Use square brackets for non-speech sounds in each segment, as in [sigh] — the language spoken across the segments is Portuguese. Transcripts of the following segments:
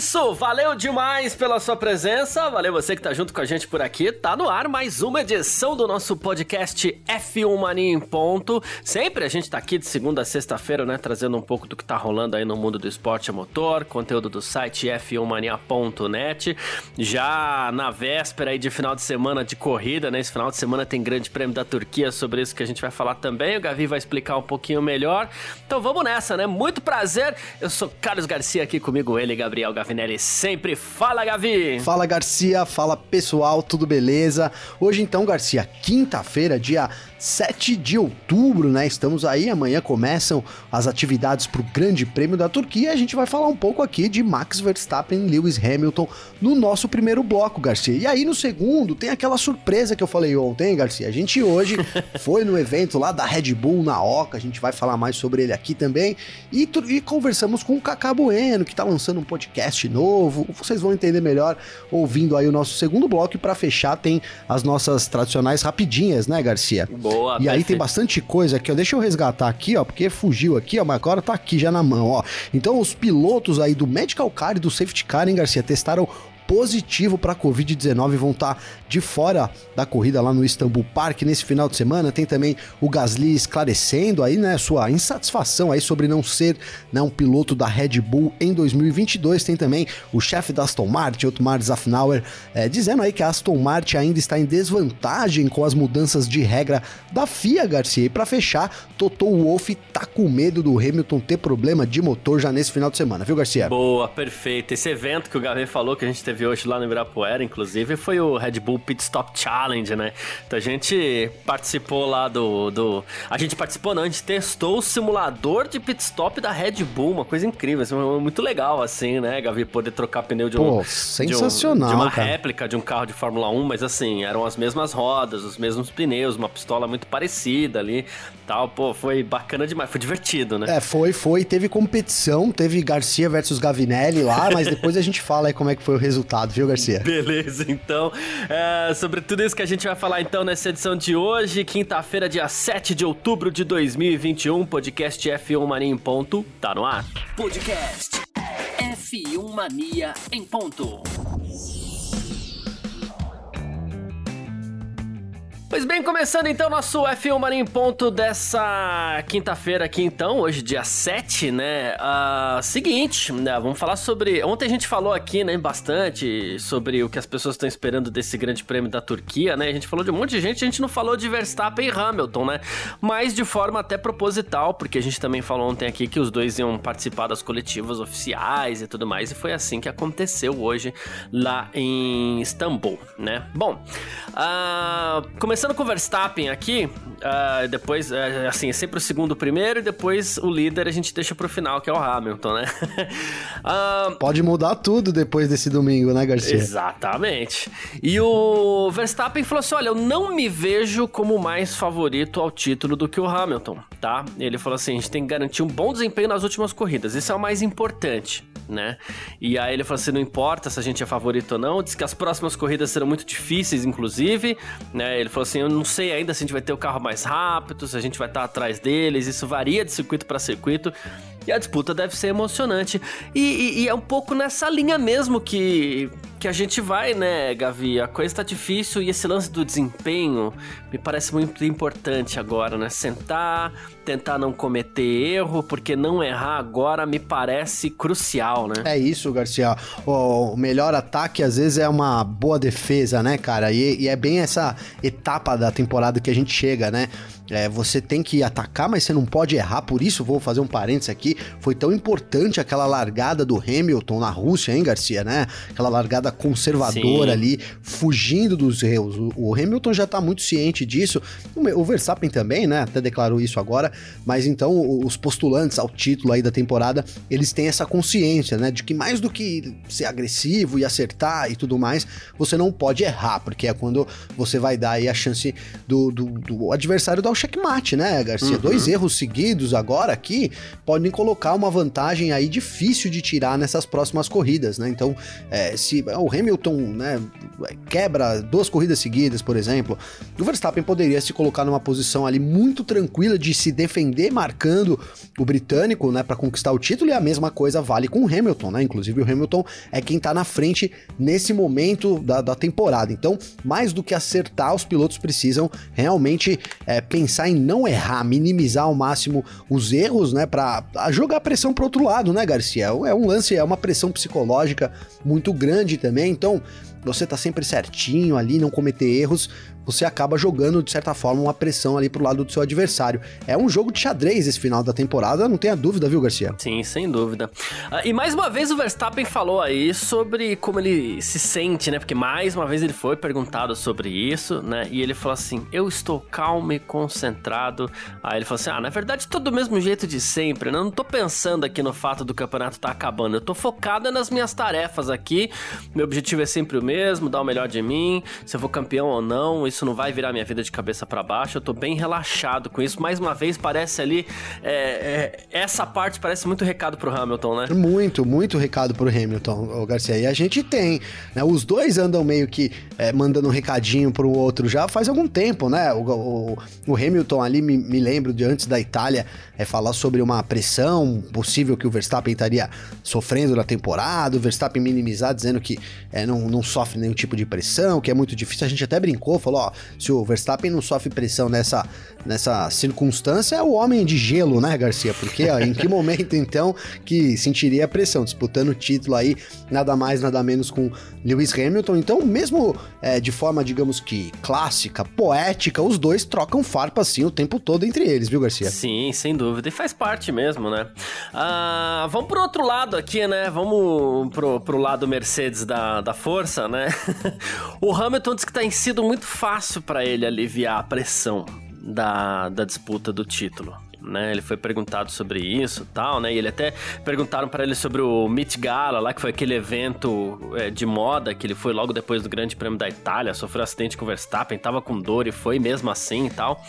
Isso, valeu demais pela sua presença, valeu você que tá junto com a gente por aqui. Tá no ar mais uma edição do nosso podcast F1 Mania em ponto. Sempre a gente tá aqui de segunda a sexta-feira, né, trazendo um pouco do que tá rolando aí no mundo do esporte a motor, conteúdo do site f1mania.net. Já na véspera aí de final de semana de corrida, né, esse final de semana tem Grande Prêmio da Turquia, sobre isso que a gente vai falar também. O Gavi vai explicar um pouquinho melhor. Então vamos nessa, né? Muito prazer. Eu sou Carlos Garcia aqui comigo ele, Gabriel Gabriel Gavinelli sempre. Fala, Gavi! Fala, Garcia. Fala, pessoal. Tudo beleza? Hoje, então, Garcia, quinta-feira, dia 7 de outubro, né? Estamos aí, amanhã começam as atividades para o Grande Prêmio da Turquia. A gente vai falar um pouco aqui de Max Verstappen e Lewis Hamilton no nosso primeiro bloco, Garcia. E aí no segundo tem aquela surpresa que eu falei ontem, Garcia. A gente hoje [laughs] foi no evento lá da Red Bull na Oca, a gente vai falar mais sobre ele aqui também. E, e conversamos com o Cacá Bueno, que está lançando um podcast novo. Vocês vão entender melhor ouvindo aí o nosso segundo bloco. E para fechar tem as nossas tradicionais rapidinhas, né, Garcia? Boa. Boa, E aí tem bastante coisa aqui, ó. Deixa eu resgatar aqui, ó, porque fugiu aqui, ó, mas agora tá aqui já na mão, ó. Então os pilotos aí do Medical Car e do Safety Car, hein, Garcia, testaram positivo para Covid-19 vão estar tá de fora da corrida lá no Istanbul Park nesse final de semana. Tem também o Gasly esclarecendo aí, né, sua insatisfação aí sobre não ser né, um piloto da Red Bull em 2022. Tem também o chefe da Aston Martin, Otmar Zafnauer, é, dizendo aí que a Aston Martin ainda está em desvantagem com as mudanças de regra da FIA, Garcia. E para fechar, Toto Wolff tá com medo do Hamilton ter problema de motor já nesse final de semana, viu, Garcia? Boa, perfeito. Esse evento que o Gavi falou que a gente teve teve hoje lá no Ibirapuera, inclusive, foi o Red Bull Pit Stop Challenge, né? Então a gente participou lá do. do... A gente participou, não, a gente testou o simulador de pit stop da Red Bull, uma coisa incrível, assim, muito legal, assim, né, Gavi? Poder trocar pneu de um. Pô, sensacional. De, um, de uma cara. réplica de um carro de Fórmula 1, mas assim, eram as mesmas rodas, os mesmos pneus, uma pistola muito parecida ali tal. Pô, foi bacana demais, foi divertido, né? É, foi, foi. Teve competição, teve Garcia versus Gavinelli lá, mas depois a gente fala aí como é que foi o resultado resultado, viu, Garcia? [laughs] Beleza, então, é, sobre tudo isso que a gente vai falar então nessa edição de hoje, quinta-feira, dia 7 de outubro de 2021, podcast F1 Mania em ponto, tá no ar. Podcast F1 Mania em ponto. Pois bem, começando então nosso F1 Mania em ponto dessa quinta-feira aqui então, hoje dia 7, né? Uh, seguinte, né, vamos falar sobre... Ontem a gente falou aqui, né, bastante sobre o que as pessoas estão esperando desse grande prêmio da Turquia, né? A gente falou de um monte de gente, a gente não falou de Verstappen e Hamilton, né? Mas de forma até proposital, porque a gente também falou ontem aqui que os dois iam participar das coletivas oficiais e tudo mais, e foi assim que aconteceu hoje lá em Istambul, né? Bom, uh, começando Começando com o Verstappen aqui, uh, depois, uh, assim, é sempre o segundo o primeiro e depois o líder a gente deixa pro final, que é o Hamilton, né? uh, [laughs] Pode mudar tudo depois desse domingo, né, Garcia? Exatamente. E o Verstappen falou assim: olha, eu não me vejo como mais favorito ao título do que o Hamilton, tá? Ele falou assim: a gente tem que garantir um bom desempenho nas últimas corridas, isso é o mais importante né? E aí ele falou assim: não importa se a gente é favorito ou não, diz que as próximas corridas serão muito difíceis, inclusive, né? Ele falou assim: eu não sei ainda se a gente vai ter o carro mais rápido, se a gente vai estar atrás deles, isso varia de circuito para circuito. E a disputa deve ser emocionante. E, e, e, é um pouco nessa linha mesmo que, que a gente vai, né, Gavi? A coisa tá difícil e esse lance do desempenho me parece muito importante agora, né? Sentar, tentar não cometer erro, porque não errar agora me parece crucial, né? É isso, Garcia. O melhor ataque às vezes é uma boa defesa, né, cara? E, e é bem essa etapa da temporada que a gente chega, né? É, você tem que atacar, mas você não pode errar. Por isso, vou fazer um parênteses aqui. Foi tão importante aquela largada do Hamilton na Rússia, hein, Garcia, né? Aquela largada conservadora Sim. ali, fugindo dos erros. O, Hamilton já tá muito ciente disso. O, o Verstappen também, né? Até declarou isso agora. Mas então, os postulantes ao título aí da temporada, eles têm essa consciência, né? De que mais do que ser agressivo e acertar e tudo mais, você não pode errar, porque é quando você vai dar aí a chance do, do, do adversário dar o checkmate, né, Garcia? Uhum. Dois erros seguidos agora aqui podem colocar uma vantagem aí difícil de tirar nessas próximas corridas, né? Então, é, se o Hamilton né, quebra duas corridas seguidas, por exemplo, o Verstappen poderia se colocar numa posição ali muito tranquila de se defender marcando o britânico, né, para conquistar o título, e a mesma coisa vale com o Hamilton, né? Inclusive o Hamilton é quem tá na frente nesse momento da, da temporada. Então, mais do que acertar, os pilotos precisam realmente é, pensar em não errar, minimizar ao máximo os erros, né, para jogar pressão pro outro lado, né, Garcia? É um lance, é uma pressão psicológica muito grande também. Então, você tá sempre certinho ali, não cometer erros, você acaba jogando, de certa forma, uma pressão ali pro lado do seu adversário. É um jogo de xadrez esse final da temporada, não tenha dúvida, viu, Garcia? Sim, sem dúvida. Ah, e mais uma vez o Verstappen falou aí sobre como ele se sente, né? Porque mais uma vez ele foi perguntado sobre isso, né? E ele falou assim: Eu estou calmo e concentrado. Aí ele falou assim: Ah, na verdade, tô do mesmo jeito de sempre, né? Eu não tô pensando aqui no fato do campeonato tá acabando. Eu tô focado nas minhas tarefas aqui. Meu objetivo é sempre o mesmo, dar o melhor de mim, se eu vou campeão ou não, isso não vai virar minha vida de cabeça para baixo. Eu tô bem relaxado com isso. Mais uma vez, parece ali. É, é, essa parte parece muito recado pro Hamilton, né? Muito, muito recado pro Hamilton, o Garcia. E a gente tem, né? Os dois andam meio que é, mandando um recadinho pro outro já faz algum tempo, né? O, o, o Hamilton ali, me, me, lembro de antes da Itália, é falar sobre uma pressão possível que o Verstappen estaria sofrendo na temporada. O Verstappen minimizar, dizendo que é, não, não sofre nenhum tipo de pressão, que é muito difícil. A gente até brincou, falou: ó, se o Verstappen não sofre pressão nessa, nessa circunstância, é o homem de gelo, né, Garcia? Porque ó, em que [laughs] momento então que sentiria pressão? Disputando o título aí, nada mais, nada menos com Lewis Hamilton. Então, mesmo é, de forma, digamos que clássica, poética, os dois trocam farpa assim o tempo todo entre eles, viu, Garcia? Sim, sem dúvida. E faz parte mesmo, né? Ah, vamos pro outro lado aqui, né? Vamos pro, pro lado Mercedes da, da força, né? [laughs] o Hamilton diz que tem sido muito fácil para ele aliviar a pressão da, da disputa do título né? Ele foi perguntado sobre isso tal, né? E ele até perguntaram para ele sobre o Meet Gala, lá que foi aquele evento é, de moda que ele foi logo depois do Grande Prêmio da Itália, sofreu acidente com o Verstappen, tava com dor e foi mesmo assim e tal.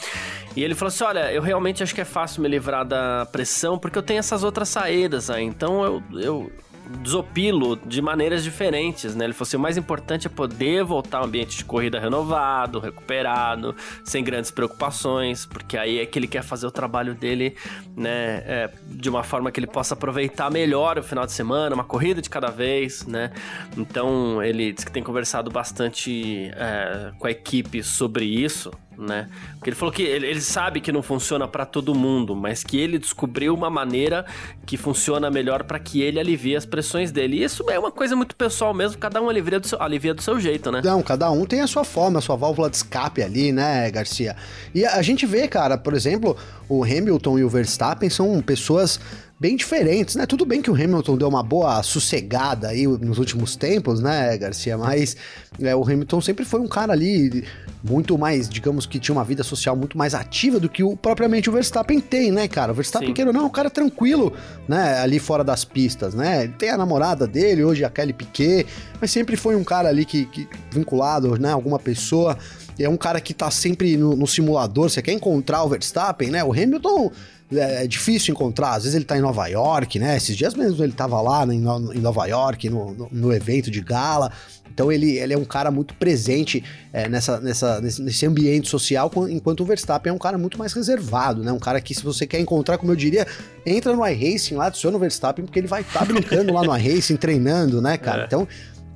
E ele falou assim: Olha, eu realmente acho que é fácil me livrar da pressão porque eu tenho essas outras saídas aí, então eu, eu desopilo de maneiras diferentes, né? Ele falou assim, o mais importante é poder voltar ao ambiente de corrida renovado, recuperado, sem grandes preocupações, porque aí é que ele quer fazer o trabalho dele, né, é, de uma forma que ele possa aproveitar melhor o final de semana, uma corrida de cada vez, né? Então ele diz que tem conversado bastante é, com a equipe sobre isso, né? Porque ele falou que ele, ele sabe que não funciona para todo mundo, mas que ele descobriu uma maneira que funciona melhor para que ele alivie as pressões dele. E isso é uma coisa muito pessoal mesmo, cada um alivia do seu, alivia do seu jeito, né? Não, cada um tem a sua forma, a sua válvula de escape ali, né, Garcia? E a gente vê, cara, por exemplo, o Hamilton e o Verstappen são pessoas bem diferentes, né? Tudo bem que o Hamilton deu uma boa sossegada aí nos últimos tempos, né, Garcia? Mas é, o Hamilton sempre foi um cara ali muito mais, digamos que tinha uma vida social muito mais ativa do que o propriamente o Verstappen tem, né, cara? O Verstappen, queira não, é um cara tranquilo, né, ali fora das pistas, né? Ele tem a namorada dele, hoje a Kelly Piquet, mas sempre foi um cara ali que, que vinculado, né, alguma pessoa é um cara que tá sempre no, no, simulador, você quer encontrar o Verstappen, né? O Hamilton é, é, difícil encontrar. Às vezes ele tá em Nova York, né? Esses dias mesmo ele tava lá em, em Nova York, no, no, no, evento de gala. Então ele, ele é um cara muito presente é, nessa, nessa, nesse ambiente social, enquanto o Verstappen é um cara muito mais reservado, né? Um cara que, se você quer encontrar, como eu diria, entra no iRacing lá, adiciona o Verstappen, porque ele vai estar tá brincando lá no iRacing, [laughs] treinando, né, cara? É. Então,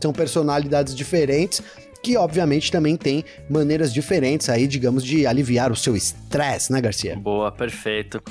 são personalidades diferentes que obviamente também tem maneiras diferentes aí, digamos, de aliviar o seu estresse, né, Garcia? Boa, perfeito.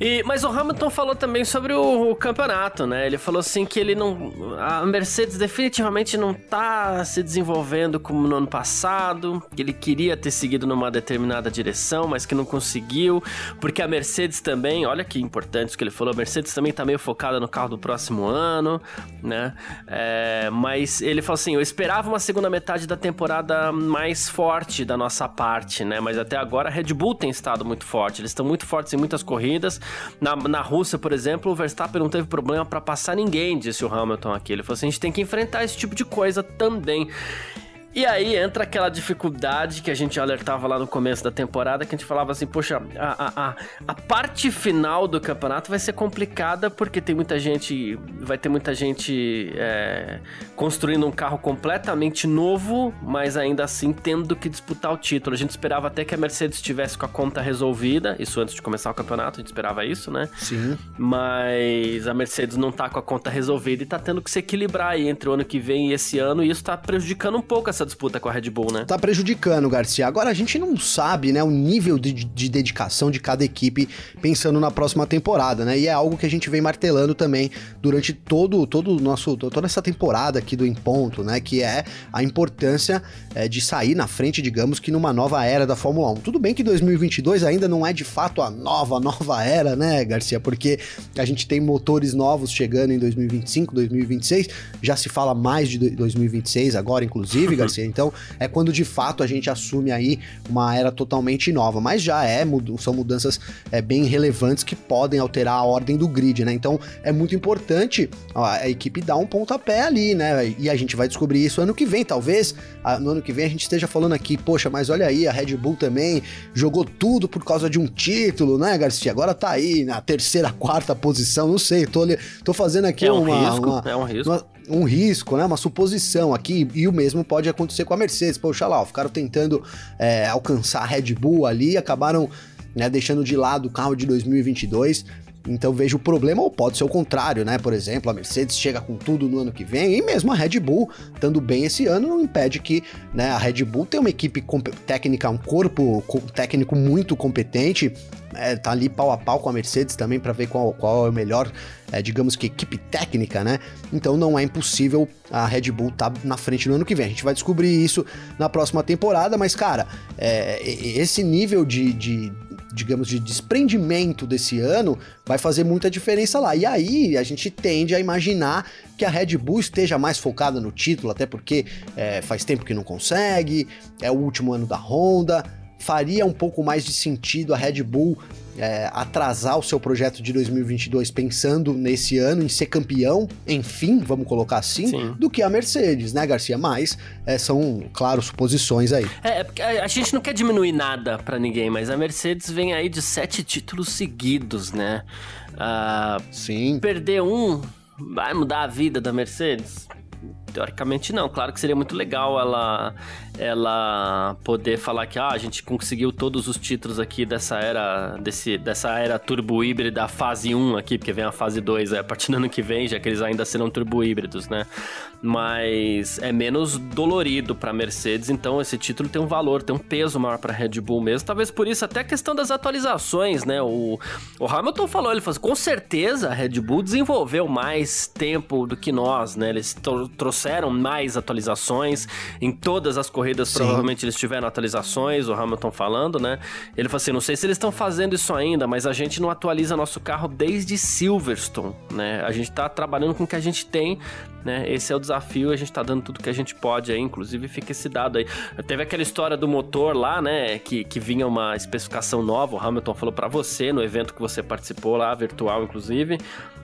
E, mas o Hamilton falou também sobre o, o, campeonato, né? Ele falou assim que ele não. A Mercedes definitivamente não tá se desenvolvendo como no ano passado, que ele queria ter seguido numa determinada direção, mas que não conseguiu, porque a Mercedes também, olha que importante o que ele falou, a Mercedes também tá meio focada no carro do próximo ano, né? É, mas ele falou assim: eu esperava uma segunda metade da temporada temporada mais forte da nossa parte, né? Mas até agora a Red Bull tem estado muito forte. Eles estão muito fortes em muitas corridas. Na, na Rússia, por exemplo, o Verstappen não teve problema para passar ninguém, disse o Hamilton aqui. Ele falou assim: a gente tem que enfrentar esse tipo de coisa também. E aí entra aquela dificuldade que a gente alertava lá no começo da temporada, que a gente falava assim, poxa, a, a, a parte final do campeonato vai ser complicada porque tem muita gente, vai ter muita gente é, construindo um carro completamente novo, mas ainda assim tendo que disputar o título. A gente esperava até que a Mercedes estivesse com a conta resolvida, isso antes de começar o campeonato, a gente esperava isso, né? Sim. Mas a Mercedes não tá com a conta resolvida e tá tendo que se equilibrar aí entre o ano que vem e esse ano, e isso tá prejudicando um pouco essa essa disputa com a Red Bull, né? Tá prejudicando, Garcia. Agora a gente não sabe, né, o nível de, de dedicação de cada equipe pensando na próxima temporada, né? E é algo que a gente vem martelando também durante todo todo nosso toda essa temporada aqui do Em Ponto, né? Que é a importância é, de sair na frente, digamos que numa nova era da Fórmula 1. Tudo bem que 2022 ainda não é de fato a nova nova era, né, Garcia? Porque a gente tem motores novos chegando em 2025, 2026. Já se fala mais de 2026 agora, inclusive, Garcia. [laughs] Então, é quando de fato a gente assume aí uma era totalmente nova. Mas já é, são mudanças é, bem relevantes que podem alterar a ordem do grid, né? Então, é muito importante a, equipe dar um pontapé ali, né? E a gente vai descobrir isso ano que vem. Talvez no ano que vem a gente esteja falando aqui, poxa, mas olha aí, a Red Bull também jogou tudo por causa de um título, né, Garcia? Agora tá aí na terceira, quarta posição, não sei, tô, tô fazendo aqui é um uma, risco, uma, é um risco. Uma, um risco, né? Uma suposição aqui, e o mesmo pode acontecer com a Mercedes. Poxa lá, ficaram tentando é, alcançar a Red Bull ali acabaram né, deixando de lado o carro de 2022. Então vejo o problema, ou pode ser o contrário, né? Por exemplo, a Mercedes chega com tudo no ano que vem, e mesmo a Red Bull, estando bem esse ano, não impede que né, a Red Bull tenha uma equipe técnica, um corpo técnico muito competente, é, tá ali pau a pau com a Mercedes também para ver qual, qual é o melhor, é, digamos que equipe técnica, né? Então não é impossível a Red Bull tá na frente no ano que vem. A gente vai descobrir isso na próxima temporada, mas cara, é, esse nível de, de digamos, de desprendimento desse ano vai fazer muita diferença lá. E aí a gente tende a imaginar que a Red Bull esteja mais focada no título, até porque é, faz tempo que não consegue, é o último ano da Honda. Faria um pouco mais de sentido a Red Bull é, atrasar o seu projeto de 2022 pensando nesse ano em ser campeão, enfim, vamos colocar assim, Sim. do que a Mercedes, né, Garcia? Mas é, são, claro, suposições aí. É, é a gente não quer diminuir nada para ninguém, mas a Mercedes vem aí de sete títulos seguidos, né? Uh, Sim. Perder um vai mudar a vida da Mercedes? Teoricamente não, claro que seria muito legal ela ela poder falar que ah, a gente conseguiu todos os títulos aqui dessa era desse, dessa era turbo híbrida fase 1 aqui, porque vem a fase 2 é, a partir do ano que vem, já que eles ainda serão turbo híbridos, né? Mas é menos dolorido para Mercedes, então esse título tem um valor, tem um peso maior para Red Bull mesmo. Talvez por isso até a questão das atualizações, né? O, o Hamilton falou, ele falou assim, com certeza a Red Bull desenvolveu mais tempo do que nós, né? Eles trouxeram mais atualizações em todas as corridas, Sim. provavelmente eles tiveram atualizações, o Hamilton falando, né? Ele falou assim: não sei se eles estão fazendo isso ainda, mas a gente não atualiza nosso carro desde Silverstone, né? A gente tá trabalhando com o que a gente tem, né? Esse é o desafio, a gente tá dando tudo que a gente pode aí, inclusive fica esse dado aí. Teve aquela história do motor lá, né? Que, que vinha uma especificação nova, o Hamilton falou para você no evento que você participou lá, virtual inclusive,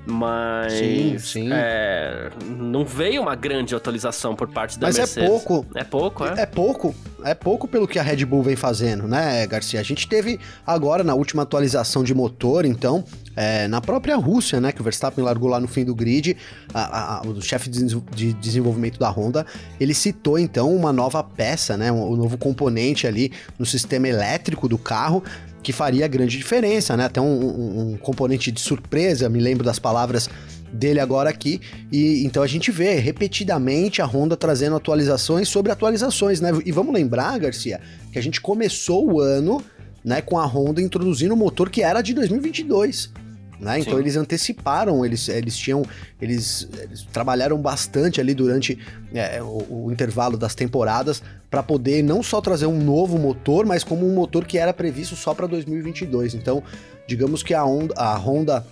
mas sim, sim. É, não veio uma grande atualização por parte da mas é Mercedes. Mas é pouco. É pouco, é? É pouco. É pouco pelo que a Red Bull vem fazendo, né, Garcia? A gente teve agora na última atualização de motor, então, é, na própria Rússia, né, que o Verstappen largou lá no fim do grid, a, a, o chefe de desenvolvimento da Honda, ele citou então uma nova peça, né, um, um novo componente ali no sistema elétrico do carro que faria grande diferença, né? Até um, um, um componente de surpresa, me lembro das palavras dele agora aqui. E então a gente vê repetidamente a Honda trazendo atualizações sobre atualizações, né? E vamos lembrar, Garcia, que a gente começou o ano, né, com a Honda introduzindo um motor que era de 2022. Né? Então eles anteciparam, eles, eles tinham. Eles, eles trabalharam bastante ali durante é, o, o, intervalo das temporadas para poder não só trazer um novo motor, mas como um motor que era previsto só para 2022. Então, digamos que a Honda, a Honda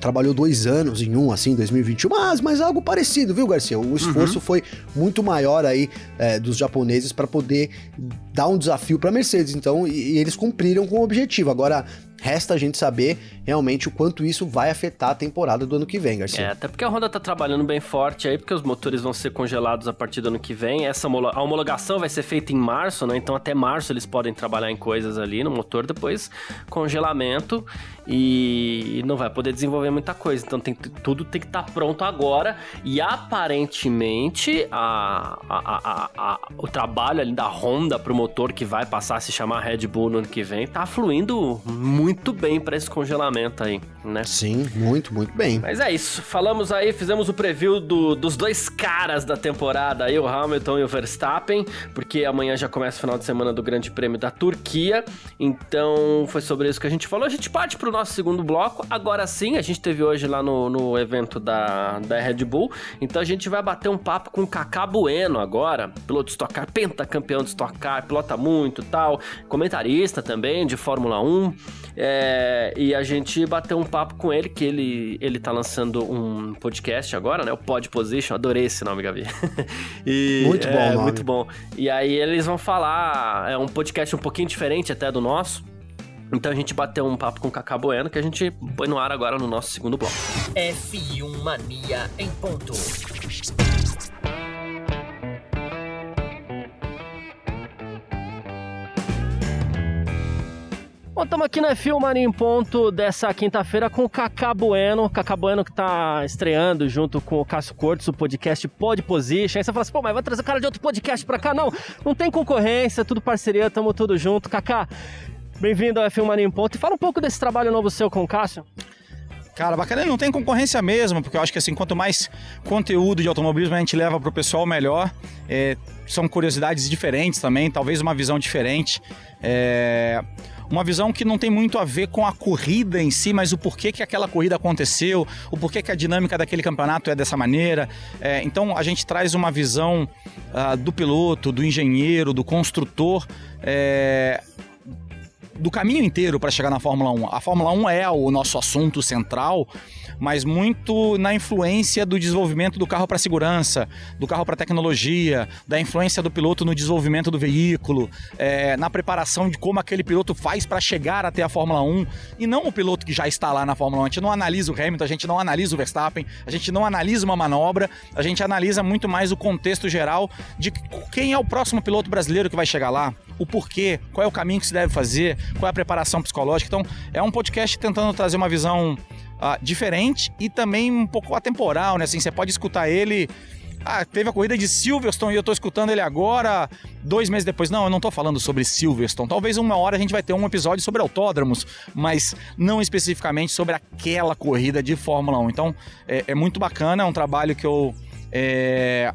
trabalhou dois anos em um, assim, 2021, mas, mas algo parecido, viu, Garcia? O esforço uhum. foi muito maior aí é, dos japoneses para poder dar um desafio para Mercedes. Então, e, e, eles cumpriram com o objetivo. Agora, Resta a gente saber realmente o quanto isso vai afetar a temporada do ano que vem, Garcia. É, até porque a Honda tá trabalhando bem forte aí, porque os motores vão ser congelados a partir do ano que vem. Essa a homologação vai ser feita em março, né? Então até março eles podem trabalhar em coisas ali no motor, depois congelamento e não vai poder desenvolver muita coisa. Então tem, tudo tem que estar tá pronto agora. E aparentemente a, a, a, o trabalho ali da Honda pro motor que vai passar a se chamar Red Bull no ano que vem tá fluindo muito bem para esse congelamento aí, né? Sim, muito, muito bem. Mas é isso. Falamos aí, fizemos o preview do, dos dois caras da temporada aí, o Hamilton e o Verstappen, porque amanhã já começa o final de semana do Grande Prêmio da Turquia. Então foi sobre isso que a gente falou. A gente parte pro nosso segundo bloco. Agora sim, a gente teve hoje lá no, no evento da, da Red Bull. Então a gente vai bater um papo com o Kaká Bueno agora, piloto de Stock Car, pentacampeão de Stock Car, pilota muito tal, comentarista também de Fórmula 1. É, e a gente bateu um papo com ele, que ele, ele tá lançando um podcast agora, né? O Pod Position. Adorei esse nome, Gabi. [laughs] e, muito bom, é, Muito bom. E aí eles vão falar. É um podcast um pouquinho diferente até do nosso. Então a gente bateu um papo com o Cacá Bueno que a gente põe no ar agora no nosso segundo bloco. F1 Mania em ponto. Bom, estamos aqui na F1 Mania em ponto dessa quinta-feira com o Cacá Bueno. Cacá Bueno que está estreando junto com o Cássio Cortes, o podcast Pod Position. Aí você fala assim, pô, mas vai trazer o cara de outro podcast para cá? Não, não tem concorrência, tudo parceria, tamo tudo junto. Cacá, Bem-vindo ao F1 Mania em Ponto. E fala um pouco desse trabalho novo seu com o Cássio. Cara, bacana, não tem concorrência mesmo, porque eu acho que assim, quanto mais conteúdo de automobilismo a gente leva para o pessoal, melhor. É, são curiosidades diferentes também, talvez uma visão diferente. É, uma visão que não tem muito a ver com a corrida em si, mas o porquê que aquela corrida aconteceu, o porquê que a dinâmica daquele campeonato é dessa maneira. É, então a gente traz uma visão uh, do piloto, do engenheiro, do construtor. É, do caminho inteiro para chegar na Fórmula 1. A Fórmula 1 é o nosso assunto central, mas muito na influência do desenvolvimento do carro para segurança, do carro para tecnologia, da influência do piloto no desenvolvimento do veículo, é, na preparação de como aquele piloto faz para chegar até a Fórmula 1 e não o piloto que já está lá na Fórmula 1. A gente não analisa o Hamilton, a gente não analisa o Verstappen, a gente não analisa uma manobra, a gente analisa muito mais o contexto geral de quem é o próximo piloto brasileiro que vai chegar lá, o porquê, qual é o caminho que se deve fazer, qual é a preparação psicológica. Então, é um podcast tentando trazer uma visão uh, diferente e também um pouco atemporal, né? Assim, você pode escutar ele. Ah, teve a corrida de Silverstone e eu tô escutando ele agora, dois meses depois. Não, eu não tô falando sobre Silverstone. Talvez uma hora a gente vai ter um episódio sobre autódromos, mas não especificamente sobre aquela corrida de Fórmula 1. Então, é, é muito bacana, é um trabalho que eu é,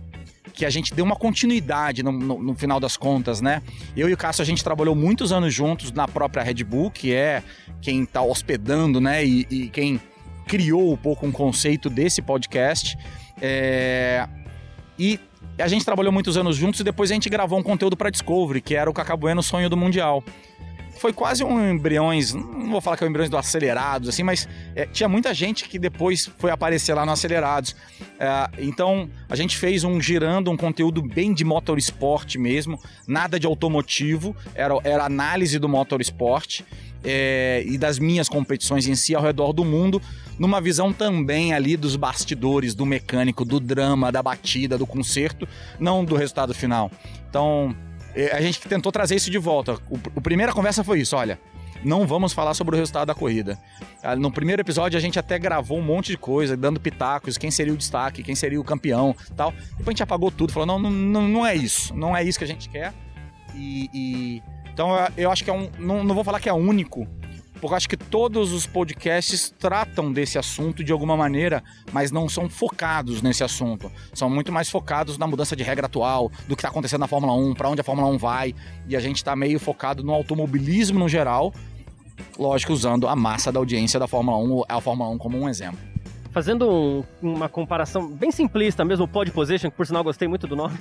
que a gente deu uma continuidade no, no, no, final das contas, né? Eu e o Cássio, a gente trabalhou muitos anos juntos na própria Red Bull, que é quem está hospedando, né? E, e, quem criou um pouco um conceito desse podcast. É... E a gente trabalhou muitos anos juntos e depois a gente gravou um conteúdo para Discovery, que era o Cacabueno Sonho do Mundial foi quase um embriões, não vou falar que é um embriões do Acelerados, assim, mas é, tinha muita gente que depois foi aparecer lá no Acelerados. É, então, a gente fez um girando, um conteúdo bem de motorsport mesmo, nada de automotivo, era, era análise do motorsport. É, e das minhas competições em si ao redor do mundo, numa visão também ali dos bastidores, do mecânico, do drama, da batida, do concerto, não do resultado final. Então, é, a gente tentou trazer isso de volta. O, a primeira conversa foi isso, olha, não vamos falar sobre o resultado da corrida. Ah, no primeiro episódio a gente até gravou um monte de coisa, dando pitacos, quem seria o destaque, quem seria o campeão, tal. Depois a gente apagou tudo, falou não, não, não é isso, não é isso que a gente quer. E, e... então eu acho que é um, não, não vou falar que é único, porque eu acho que todos os podcasts tratam desse assunto de alguma maneira, mas não são focados nesse assunto. São muito mais focados na mudança de regra atual, do que está acontecendo na Fórmula 1, para onde a Fórmula 1 vai, e a gente está meio focado no automobilismo no geral, lógico, usando a massa da audiência da Fórmula 1, a Fórmula 1 como um exemplo. Fazendo um, uma comparação bem simplista mesmo, o Pod Position, que por sinal gostei muito do nome.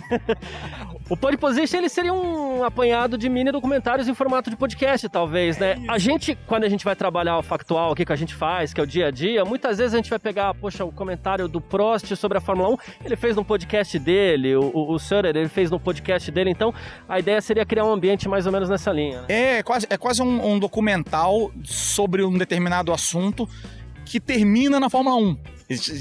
[laughs] o Pod Position ele seria um apanhado de mini documentários em formato de podcast, talvez, né? A gente, quando a gente vai trabalhar o factual aqui que a gente faz, que é o dia a dia, muitas vezes a gente vai pegar, poxa, o comentário do Prost sobre a Fórmula 1, ele fez no podcast dele, o, o, o Sutter, ele fez no podcast dele, então a ideia seria criar um ambiente mais ou menos nessa linha. Né? É, quase, é quase um, um documental sobre um determinado assunto que termina na Fórmula 1.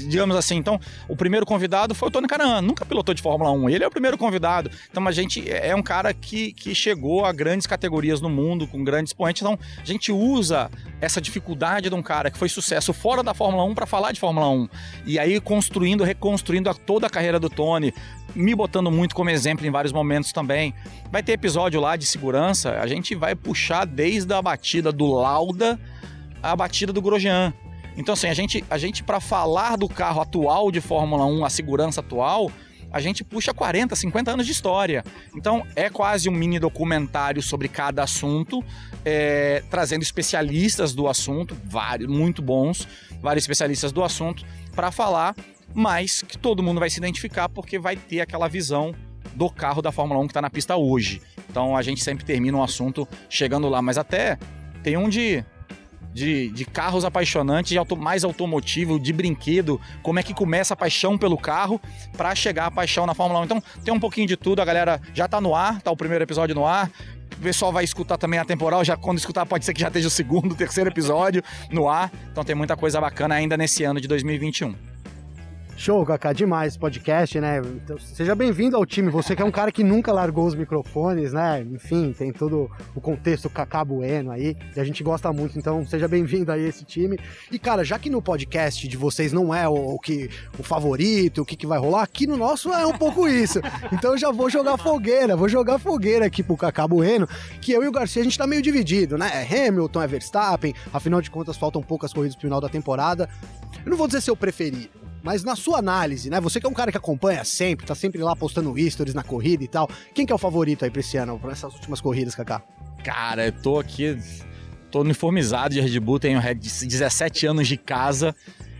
Digamos assim, então, o primeiro convidado foi o Tony Canan, nunca pilotou de Fórmula 1, ele é o primeiro convidado. Então, a gente é um cara que, que chegou a grandes categorias no mundo, com grandes expoentes. Então, a gente usa essa dificuldade de um cara que foi sucesso fora da Fórmula 1 para falar de Fórmula 1. E aí, construindo, reconstruindo toda a carreira do Tony, me botando muito como exemplo em vários momentos também. Vai ter episódio lá de segurança, a gente vai puxar desde a batida do Lauda a batida do Grosjean. Então, assim, a gente, a gente para falar do carro atual de Fórmula 1, a segurança atual, a gente puxa 40, 50 anos de história. Então, é quase um mini documentário sobre cada assunto, é, trazendo especialistas do assunto, vários, muito bons, vários especialistas do assunto, para falar, mas que todo mundo vai se identificar porque vai ter aquela visão do carro da Fórmula 1 que está na pista hoje. Então, a gente sempre termina um assunto chegando lá, mas até tem um de de, de carros apaixonantes, de auto, mais automotivo, de brinquedo, como é que começa a paixão pelo carro para chegar a paixão na Fórmula 1. Então tem um pouquinho de tudo, a galera já tá no ar, tá o primeiro episódio no ar. O pessoal vai escutar também a temporal, já quando escutar pode ser que já esteja o segundo, [laughs] terceiro episódio no ar. Então tem muita coisa bacana ainda nesse ano de 2021. Show, Kaká, demais podcast, né? Então, seja bem-vindo ao time. Você que é um cara que nunca largou os microfones, né? Enfim, tem todo o contexto Kaká Bueno aí, e a gente gosta muito, então seja bem-vindo aí a esse time. E, cara, já que no podcast de vocês não é o, o que o favorito, o que, que vai rolar, aqui no nosso é um pouco isso. Então eu já vou jogar fogueira, vou jogar fogueira aqui pro Kaká Bueno, que eu e o Garcia a gente tá meio dividido, né? É Hamilton, é Verstappen, afinal de contas faltam poucas corridas pro final da temporada. Eu não vou dizer seu preferido, mas na sua análise, né? Você que é um cara que acompanha sempre, tá sempre lá postando stories na corrida e tal. Quem que é o favorito aí pra esse ano, pra essas últimas corridas, Kaká? Cara, eu tô aqui, tô uniformizado de Red Bull, tenho 17 anos de casa.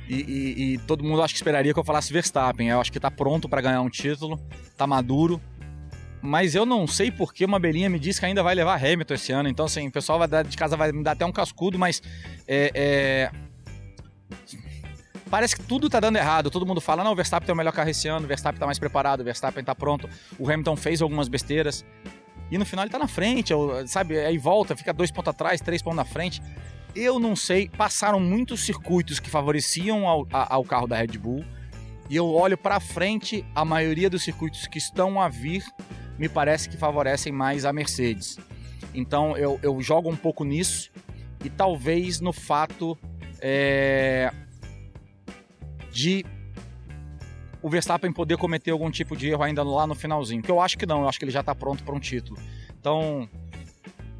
E, e, e, todo mundo acho que esperaria que eu falasse Verstappen. Eu acho que tá pronto para ganhar um título, tá maduro. Mas eu não sei porque uma belinha me disse que ainda vai levar Hamilton esse ano. Então, assim, o pessoal vai dar, de casa vai me dar até um cascudo, mas é, é parece que tudo tá dando errado. Todo mundo fala, não, o Verstappen tem o melhor carro esse ano, o Verstappen tá mais preparado, o Verstappen tá pronto. O Hamilton fez algumas besteiras. E no final ele tá na frente, sabe? Aí volta, fica dois pontos atrás, três pontos na frente. Eu não sei, passaram muitos circuitos que favoreciam ao, ao carro da Red Bull. E eu olho para frente, a maioria dos circuitos que estão a vir me parece que favorecem mais a Mercedes. Então eu, eu jogo um pouco nisso e talvez no fato é, de o Verstappen poder cometer algum tipo de erro ainda lá no finalzinho. Que eu acho que não, eu acho que ele já está pronto para um título. Então,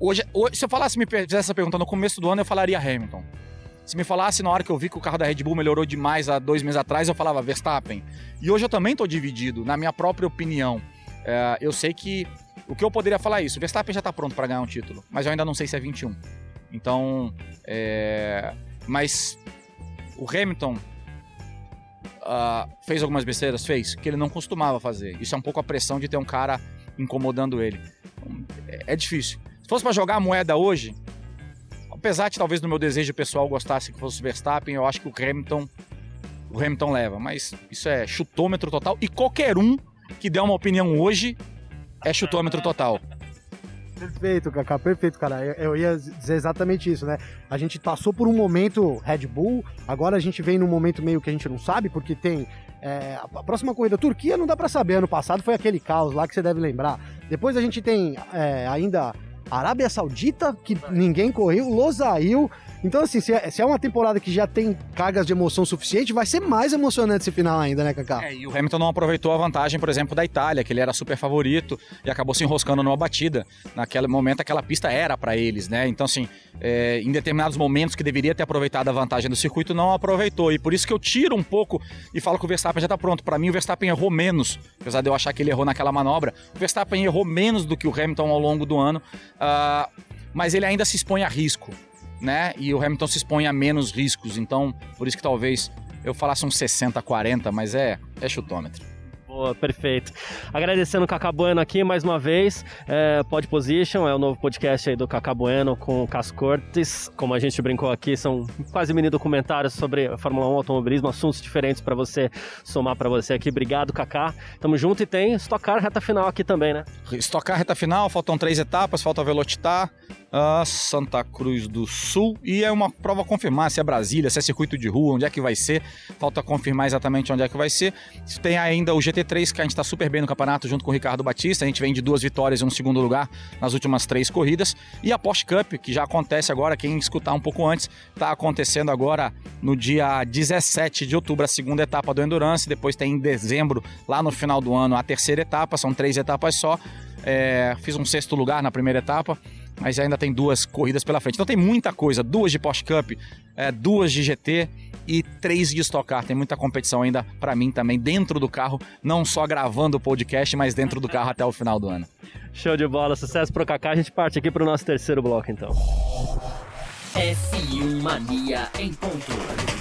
hoje, hoje, se eu falasse, me fizesse essa pergunta no começo do ano, eu falaria Hamilton. Se me falasse na hora que eu vi que o carro da Red Bull melhorou demais há dois meses atrás, eu falava Verstappen. E hoje eu também estou dividido, na minha própria opinião. É, eu sei que o que eu poderia falar é isso: o Verstappen já está pronto para ganhar um título, mas eu ainda não sei se é 21. Então, é, mas o Hamilton uh, fez algumas besteiras? Fez, que ele não costumava fazer. Isso é um pouco a pressão de ter um cara incomodando ele. É, é difícil. Se fosse para jogar a moeda hoje, apesar de talvez no meu desejo pessoal gostasse que fosse Verstappen, eu acho que o Hamilton o Hamilton leva, mas isso é chutômetro total e qualquer um que der uma opinião hoje é chutômetro total. Perfeito, Kaká, perfeito, cara. Eu, eu, ia dizer exatamente isso, né? A gente passou por um momento Red Bull, agora a gente vem num momento meio que a gente não sabe, porque tem. É, a próxima corrida Turquia não dá para saber. Ano passado foi aquele caos lá que você deve lembrar. Depois a gente tem é, ainda Arábia Saudita, que ninguém correu, Losail. Então, assim, se é, se é uma temporada que já tem cargas de emoção suficiente, vai ser mais emocionante esse final ainda, né, Kaká? É, e o Hamilton não aproveitou a vantagem, por exemplo, da Itália, que ele era super favorito e acabou se enroscando numa batida. Naquele momento, aquela pista era para eles, né? Então, assim, é, em determinados momentos que deveria ter aproveitado a vantagem do circuito, não aproveitou. E por isso que eu tiro um pouco e falo que o Verstappen já tá pronto. Para mim, o Verstappen errou menos, apesar de eu achar que ele errou naquela manobra. O Verstappen errou menos do que o Hamilton ao longo do ano, uh, mas ele ainda se expõe a risco né? E o Hamilton se expõe a menos riscos. Então, por isso que talvez eu falasse uns 60, 40, mas é, é chutômetro. Boa, perfeito. Agradecendo o Cacá Bueno aqui mais uma vez. É, Pod Position é o novo podcast aí do Cacá Bueno com o Cas Cortes. Como a gente brincou aqui, são quase mini documentários sobre a Fórmula 1, automobilismo, assuntos diferentes para você somar para você aqui. Obrigado, Cacá. Tamo junto e tem Stock Car reta final aqui também, né? Stock Car reta final, faltam três etapas, falta Velocitar, uh, Santa Cruz do Sul e é uma prova a confirmar se é Brasília, se é circuito de rua, onde é que vai ser. Falta confirmar exatamente onde é que vai ser. Tem ainda o GT3 que a gente está super bem no campeonato junto com o Ricardo Batista. A gente vem de duas vitórias e um segundo lugar nas últimas três corridas. E a Porsche Cup, que já acontece agora, quem escutar um pouco antes, está acontecendo agora no dia 17 de outubro, a segunda etapa do Endurance. Depois tem em dezembro, lá no final do ano, a terceira etapa. São três etapas só. É, fiz um sexto lugar na primeira etapa mas ainda tem duas corridas pela frente. Então tem muita coisa, duas de Porsche Cup, é, duas de GT e três de Stock Car. Tem muita competição ainda para mim também dentro do carro, não só gravando o podcast, mas dentro do carro até o final do ano. Show de bola, sucesso pro Kaká. A gente parte aqui pro nosso terceiro bloco então. F1 Mania em ponto.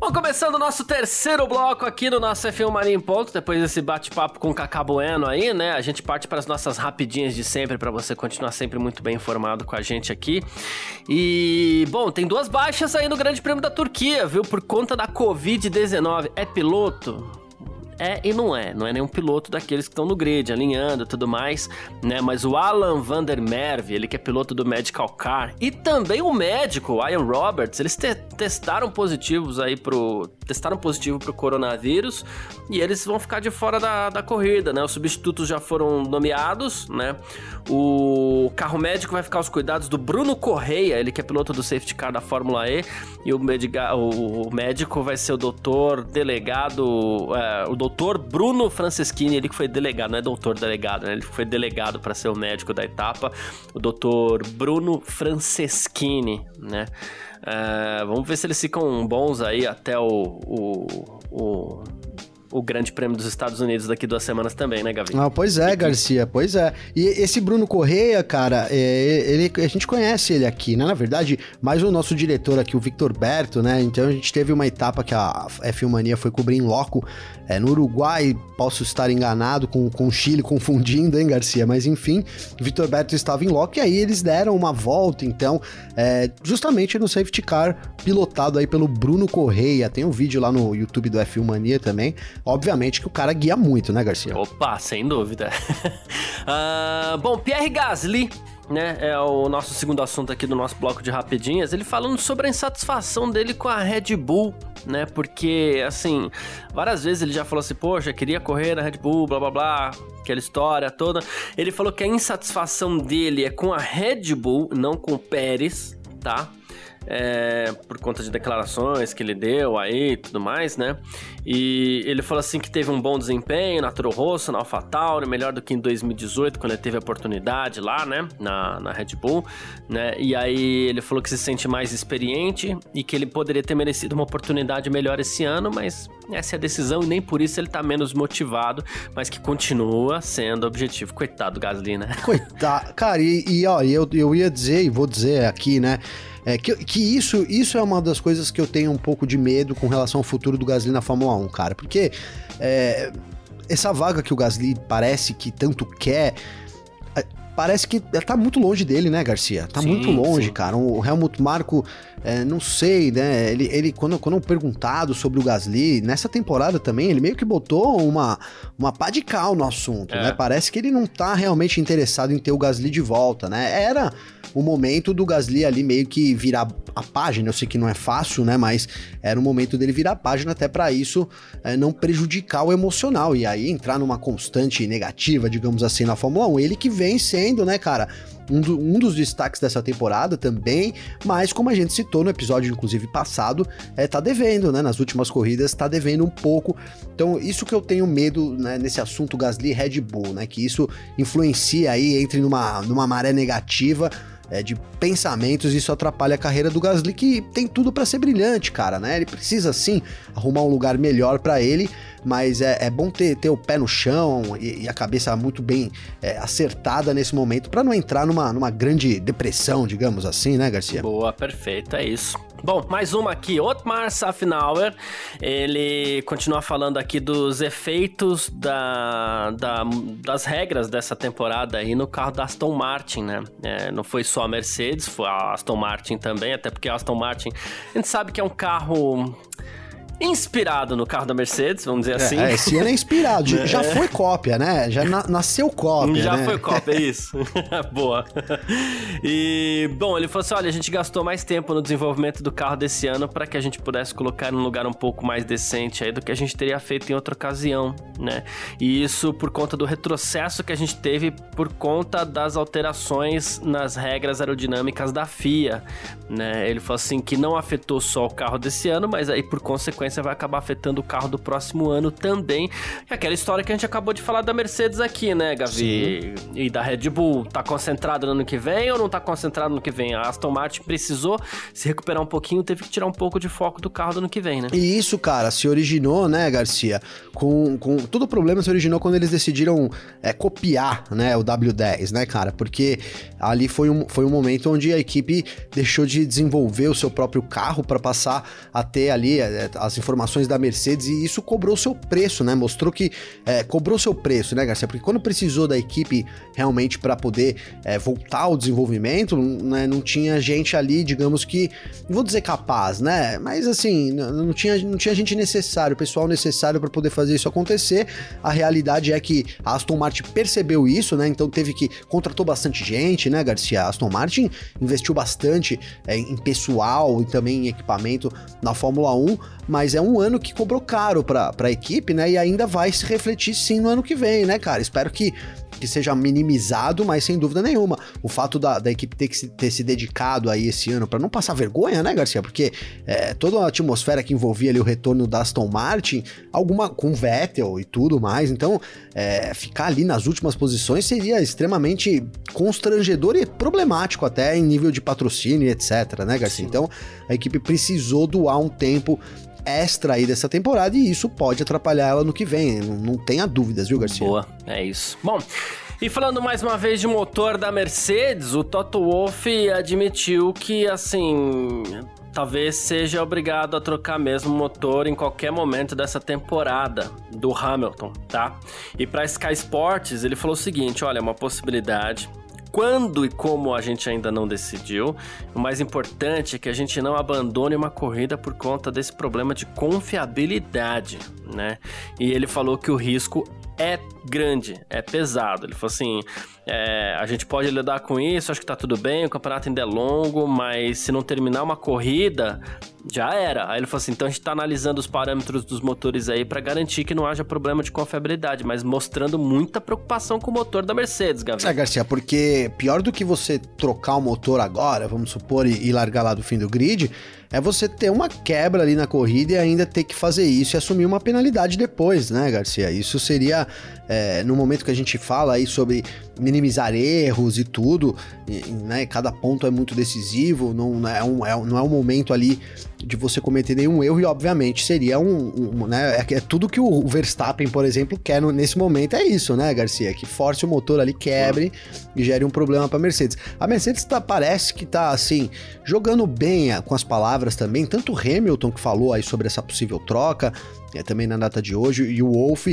Bom, começando o nosso terceiro bloco aqui no nosso F1 Mania em Ponto, depois desse bate-papo com o Cacá Bueno aí, né? A gente parte para as nossas rapidinhas de sempre, para você continuar sempre muito bem informado com a gente aqui. E, bom, tem duas baixas aí no Grande Prêmio da Turquia, viu? Por conta da Covid-19. É piloto? É e não é. Não é nenhum piloto daqueles que estão no grid, alinhando e tudo mais, né? Mas o Alan van der Merwe, ele que é piloto do Medical Car, e também o médico, o Ian Roberts, eles te testaram positivos aí pro. Testaram positivo pro coronavírus e eles vão ficar de fora da, da corrida, né? Os substitutos já foram nomeados, né? O carro médico vai ficar aos cuidados do Bruno Correia, ele que é piloto do safety car da Fórmula E, e o, o médico vai ser o doutor delegado, é, o doutor Bruno Franceschini, ele que foi delegado, não é doutor delegado, né? Ele foi delegado para ser o médico da etapa, o doutor Bruno Franceschini, né? É, vamos ver se eles ficam bons aí até o, o, o o Grande Prêmio dos Estados Unidos daqui duas semanas também, né, Gavi? Ah, pois é, Garcia, pois é. E esse Bruno Correia, cara, é, ele, a gente conhece ele aqui, né? Na verdade, mais o nosso diretor aqui, o Victor Berto, né? Então a gente teve uma etapa que a F1 Mania foi cobrir em loco é, no Uruguai, posso estar enganado com, o Chile, [laughs] confundindo, hein, Garcia? Mas enfim, Vitor Berto estava em loco e aí eles deram uma volta, então, é, justamente no safety car, pilotado aí pelo Bruno Correia. Tem um vídeo lá no YouTube do F1 Mania também. Obviamente que o cara guia muito, né, Garcia? Opa, sem dúvida. uh, [laughs] bom, Pierre Gasly né, é o nosso segundo assunto aqui do nosso bloco de rapidinhas, ele falando sobre a insatisfação dele com a Red Bull, né, porque, assim, várias vezes ele já falou assim, poxa, queria correr na Red Bull, blá blá blá, aquela história toda. Ele falou que a insatisfação dele é com a Red Bull, não com o Pérez, tá? É, por conta de declarações que ele deu aí e tudo mais, né? E ele falou assim que teve um bom desempenho na Toro Rosso, na AlphaTauri, melhor do que em 2018, quando ele teve a oportunidade lá, né? Na, na Red Bull, né? E aí ele falou que se sente mais experiente e que ele poderia ter merecido uma oportunidade melhor esse ano, mas essa é a decisão e nem por isso ele tá menos motivado, mas que continua sendo objetivo. Coitado do Gasly, né? Coitado. Cara, e, e ó, eu, eu ia dizer, e vou dizer aqui, né? É, que, que isso, isso é uma das coisas que eu tenho um pouco de medo com relação ao futuro do Gasly na Fórmula 1, cara. Porque é, essa vaga que o Gasly parece que tanto quer é, parece que tá muito longe dele, né, Garcia? Tá sim, muito longe, sim. cara. O Helmut Marko, é, não sei, né? Ele, ele quando, quando perguntado sobre o Gasly, nessa temporada também, ele meio que botou uma, uma pá de cal no assunto, é. né? Parece que ele não tá realmente interessado em ter o Gasly de volta, né? Era o momento do Gasly ali meio que virar a página. Eu sei que não é fácil, né? Mas era o momento dele virar a página até para isso é, não prejudicar o emocional e aí entrar numa constante negativa, digamos assim, na Fórmula 1. Ele que vem sendo devendo, né, cara? Um, do, um, dos destaques dessa temporada também, mas como a gente citou no episódio, inclusive, passado, é, tá devendo, né? Nas últimas corridas, tá devendo um pouco. Então, isso que eu tenho medo né, nesse assunto Gasly Red Bull, né? Que isso influencia aí, entre numa, numa maré negativa é, de pensamentos, isso atrapalha a carreira do Gasly, que tem tudo para ser brilhante, cara, né? Ele precisa sim arrumar um lugar melhor para ele, mas é, é, bom ter, ter o pé no chão e, e a cabeça muito bem é, acertada nesse momento para não entrar numa, numa grande depressão, digamos assim, né, Garcia? Boa, perfeito, é isso. Bom, mais uma aqui, Otmar Safnauer, ele continua falando aqui dos efeitos da, da, das regras dessa temporada aí no carro da Aston Martin, né? É, não foi só a Mercedes, foi a Aston Martin também, até porque a Aston Martin, a gente sabe que é um carro inspirado no carro da Mercedes, vamos dizer é, assim. É, esse ano é inspirado, já, [laughs] já foi cópia, né? Já na, nasceu cópia, Já né? foi cópia, é [laughs] isso. [laughs] Boa. E, bom, ele falou assim, olha, a gente gastou mais tempo no desenvolvimento do carro desse ano para que a gente pudesse colocar em um lugar um pouco mais decente aí do que a gente teria feito em outra ocasião, né? E isso por conta do retrocesso que a gente teve por conta das alterações nas regras aerodinâmicas da FIA, né? Ele falou assim que não afetou só o carro desse ano, mas aí por consequência consequência vai acabar afetando o carro do próximo ano também. É aquela história que a gente acabou de falar da Mercedes aqui, né, Gavi? Sim. E da Red Bull. Tá concentrado no ano que vem ou não tá concentrado no que vem? A Aston Martin precisou se recuperar um pouquinho, teve que tirar um pouco de foco do carro do ano que vem, né? E isso, cara, se originou, né, Garcia? Com, com todo o problema se originou quando eles decidiram é, copiar, né, o W10, né, cara? Porque ali foi um, foi um momento onde a equipe deixou de desenvolver o seu próprio carro para passar a ter ali é, as informações da Mercedes e isso cobrou seu preço, né? Mostrou que é, cobrou seu preço, né, Garcia? Porque quando precisou da equipe realmente para poder é, voltar ao desenvolvimento, né, não tinha gente ali, digamos que, não vou dizer capaz, né? Mas assim, não tinha, não tinha gente necessário, pessoal necessário para poder fazer isso acontecer. A realidade é que a Aston Martin percebeu isso, né? Então teve que contratou bastante gente, né, Garcia? A Aston Martin investiu bastante é, em pessoal e também em equipamento na Fórmula 1, mas é um ano que cobrou caro para a equipe, né? E ainda vai se refletir sim no ano que vem, né, cara? Espero que que seja minimizado, mas sem dúvida nenhuma. O fato da, da equipe ter, que se, ter se dedicado aí esse ano para não passar vergonha, né, Garcia? Porque é, toda a atmosfera que envolvia ali o retorno da Aston Martin, alguma com Vettel e tudo mais, então é, ficar ali nas últimas posições seria extremamente constrangedor e problemático até em nível de patrocínio e etc, né, Garcia? Sim. Então a equipe precisou doar um tempo extra aí dessa temporada e isso pode atrapalhar ela no que vem, não, tenha dúvidas, viu, Garcia? Boa, é isso. Bom, e falando mais uma vez de motor da Mercedes, o Toto Wolff admitiu que, assim, talvez seja obrigado a trocar mesmo motor em qualquer momento dessa temporada do Hamilton, tá? E para Sky Sports, ele falou o seguinte: olha, é uma possibilidade quando e como a gente ainda não decidiu. O mais importante é que a gente não abandone uma corrida por conta desse problema de confiabilidade, né? E ele falou que o risco é grande, é pesado. Ele falou assim: é, a gente pode lidar com isso, acho que tá tudo bem, o campeonato ainda é longo, mas se não terminar uma corrida, já era. Aí ele falou assim: então a gente tá analisando os parâmetros dos motores aí para garantir que não haja problema de confiabilidade, mas mostrando muita preocupação com o motor da Mercedes, Gabriel. É, Garcia, porque pior do que você trocar o motor agora, vamos supor, e, e largar lá do fim do grid é você ter uma quebra ali na corrida e ainda ter que fazer isso e assumir uma penalidade depois, né, Garcia? Isso seria, é, no momento que a gente fala aí sobre minimizar erros e tudo, né? Cada ponto é muito decisivo, não é um, é, não é um momento ali de você cometer nenhum erro e obviamente seria um, um né? É, é, tudo que o Verstappen, por exemplo, quer no, nesse momento é isso, né, Garcia? Que force o motor ali, quebre e gere um problema para Mercedes. A Mercedes tá, parece que tá assim jogando bem com as palavras também, tanto o Hamilton que falou aí sobre essa possível troca, é, também na data de hoje, e o Wolf,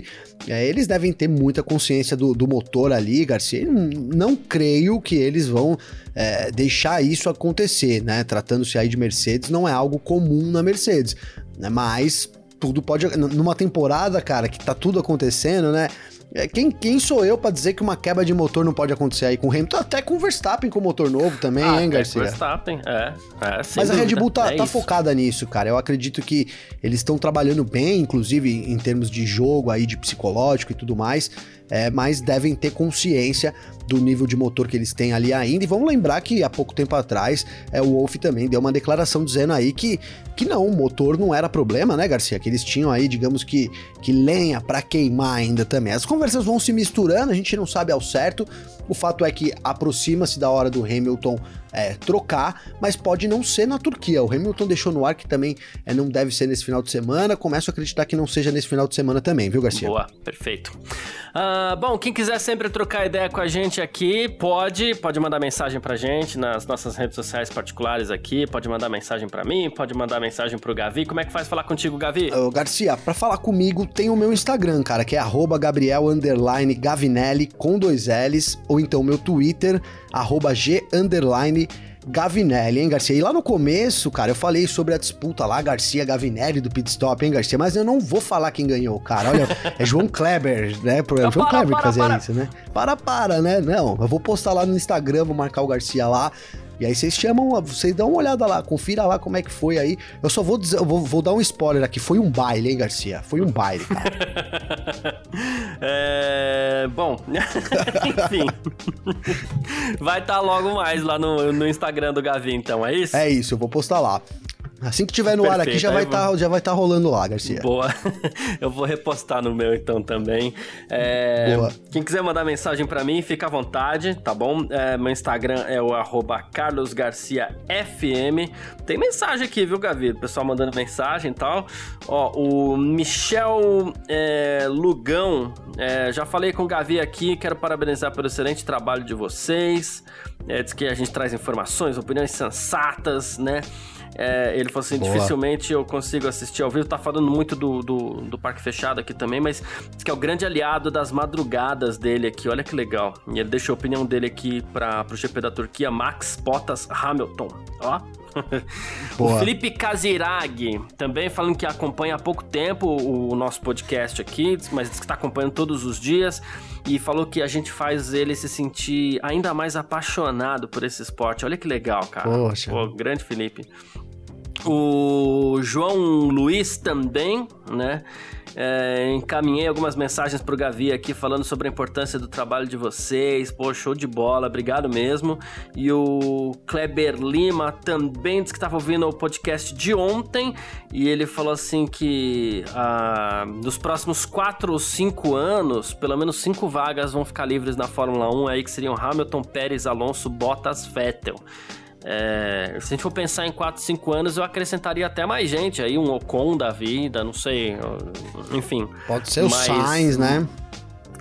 é, eles devem ter muita consciência do, do motor ali, Garcia. Não, não creio que eles vão é, deixar isso acontecer, né? Tratando-se aí de Mercedes, não é algo comum na Mercedes, né? Mas tudo pode. Numa temporada, cara, que tá tudo acontecendo, né? É, quem, quem sou eu pra dizer que uma quebra de motor não pode acontecer aí com o Hamilton? Até com o Verstappen com motor novo também, Ah, hein, até Garcia? Verstappen, é. é Mas a Red Bull tá, é tá focada nisso, cara. Eu acredito que eles estão trabalhando bem, inclusive em termos de jogo aí, de psicológico e tudo mais. É, mas devem ter consciência do nível de motor que eles têm ali ainda. E vamos lembrar que há pouco tempo atrás é, o Wolff também deu uma declaração dizendo aí que, que não, o motor não era problema, né, Garcia? Que eles tinham aí, digamos que, que lenha pra queimar ainda também. As conversas vão se misturando, a gente não sabe ao certo. O fato é que aproxima-se da hora do Hamilton é, trocar, mas pode não ser na Turquia. O Hamilton deixou no ar que também é, não deve ser nesse final de semana. Começo a acreditar que não seja nesse final de semana também, viu, Garcia? Boa, perfeito. Ah, bom, quem quiser sempre trocar ideia com a gente aqui, pode, pode mandar mensagem pra gente nas nossas redes sociais particulares aqui, pode mandar mensagem pra mim, pode mandar mensagem pro Gavi. Como é que faz falar contigo, Gavi? Ô, Garcia, pra falar comigo, tem o meu Instagram, cara, que é arroba Gabriel Gavinelli com dois L's, ou então meu Twitter, arroba G underline Gavinelli, hein, Garcia? E lá no começo, cara, eu falei sobre a disputa lá, Garcia Gavinelli do pit stop, hein, Garcia? Mas eu não vou falar quem ganhou, cara. Olha, é João [laughs] Kleber, né? É João para, Kleber que para, fazia para. isso, né? Para, para, né? Não, eu vou postar lá no Instagram, vou marcar o Garcia lá. E aí vocês chamam, vocês dão uma olhada lá, confira lá como é que foi aí. Eu só vou dizer, vou, vou dar um spoiler aqui. Foi um baile, hein, Garcia? Foi um baile, cara. [laughs] É, bom, [laughs] enfim. Vai estar logo mais lá no, no Instagram do Gavi, então, é isso? É isso, eu vou postar lá. Assim que tiver no ar aqui, Perfeito, já vai estar já vai tá rolando lá, Garcia. Boa. [laughs] Eu vou repostar no meu então também. É, Boa. Quem quiser mandar mensagem pra mim, fica à vontade, tá bom? É, meu Instagram é o arroba carlosgarciafm. Tem mensagem aqui, viu, Gavi? O pessoal mandando mensagem e tal. Ó, o Michel é, Lugão. é, já falei com o Gavi aqui, quero parabenizar pelo excelente trabalho de vocês. É, diz que a gente traz informações, opiniões sensatas, né? É, ele falou assim: Boa. dificilmente eu consigo assistir ao vivo. Tá falando muito do, do, do Parque Fechado aqui também, mas diz que é o grande aliado das madrugadas dele aqui. Olha que legal. E ele deixou a opinião dele aqui para pro GP da Turquia: Max Bottas Hamilton. Ó. [laughs] o. Felipe Kazirag também falando que acompanha há pouco tempo o, o nosso podcast aqui, mas diz que está acompanhando todos os dias e falou que a gente faz ele se sentir ainda mais apaixonado por esse esporte. Olha que legal, cara. Poxa. Pô, grande Felipe. O João Luiz também, né? É, encaminhei algumas mensagens pro Gavi aqui falando sobre a importância do trabalho de vocês. Pô, show de bola, obrigado mesmo. E o Kleber Lima também disse que estava ouvindo o podcast de ontem e ele falou assim que ah, nos próximos 4 ou 5 anos, pelo menos 5 vagas vão ficar livres na Fórmula 1 aí, que seriam Hamilton, Pérez, Alonso, Bottas, Vettel. É, se a gente for pensar em 4, 5 anos, eu acrescentaria até mais gente aí, um Ocon da vida, não sei, enfim. Pode ser o Mas- Sainz, né?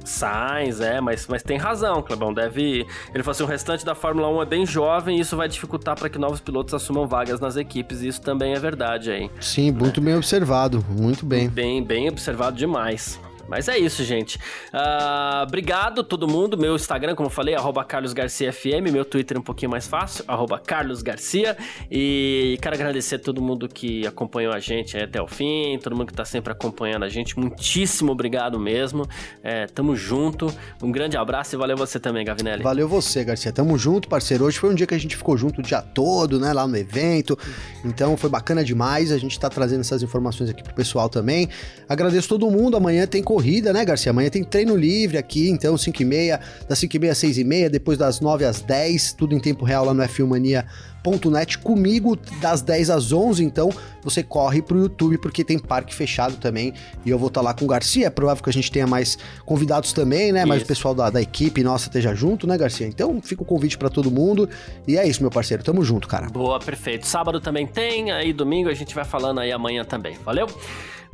Sainz, é, mas, mas tem razão, Clebão. Deve. Ele falou assim: o restante da Fórmula 1 é bem jovem e isso vai dificultar para que novos pilotos assumam vagas nas equipes. E isso também é verdade aí. Sim, muito bem observado. Muito bem. Bem, bem observado demais. Mas é isso, gente. Ah, obrigado todo mundo. Meu Instagram, como eu falei, arroba carlosgarciafm. Meu Twitter é um pouquinho mais fácil, arroba carlosgarcia. E quero agradecer a todo mundo que acompanhou a gente até o fim, todo mundo que tá sempre acompanhando a gente. Muitíssimo obrigado mesmo. É, tamo junto. Um grande abraço e valeu você também, Gavinelli. Valeu você, Garcia. Tamo junto, parceiro. Hoje foi um dia que a gente ficou junto o dia todo, né? Lá no evento. Então foi bacana demais. A gente tá trazendo essas informações aqui pro pessoal também. Agradeço todo mundo. Amanhã tem corrida, né, Garcia? Amanhã tem treino livre aqui. Então, 5 e meia, das 5 e meia às 6 e meia, depois das 9 às 10, tudo em tempo real lá no F1mania.net. Comigo, das 10 às 11. Então, você corre pro YouTube, porque tem parque fechado também. E eu vou estar lá com o Garcia. É provável que a gente tenha mais convidados também, né? Mas o Isso. pessoal da, da equipe nossa esteja junto, né, Garcia? Então, fica o convite pra todo mundo. E é isso, meu parceiro. Tamo junto, cara. Boa, perfeito. Sábado também tem, aí domingo a gente vai falando aí amanhã também. Valeu?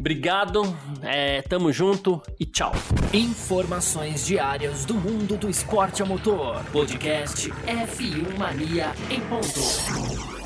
Obrigado, é, tamo junto e tchau. Informações diárias do mundo do esporte a motor. Podcast F1 Mania em ponto.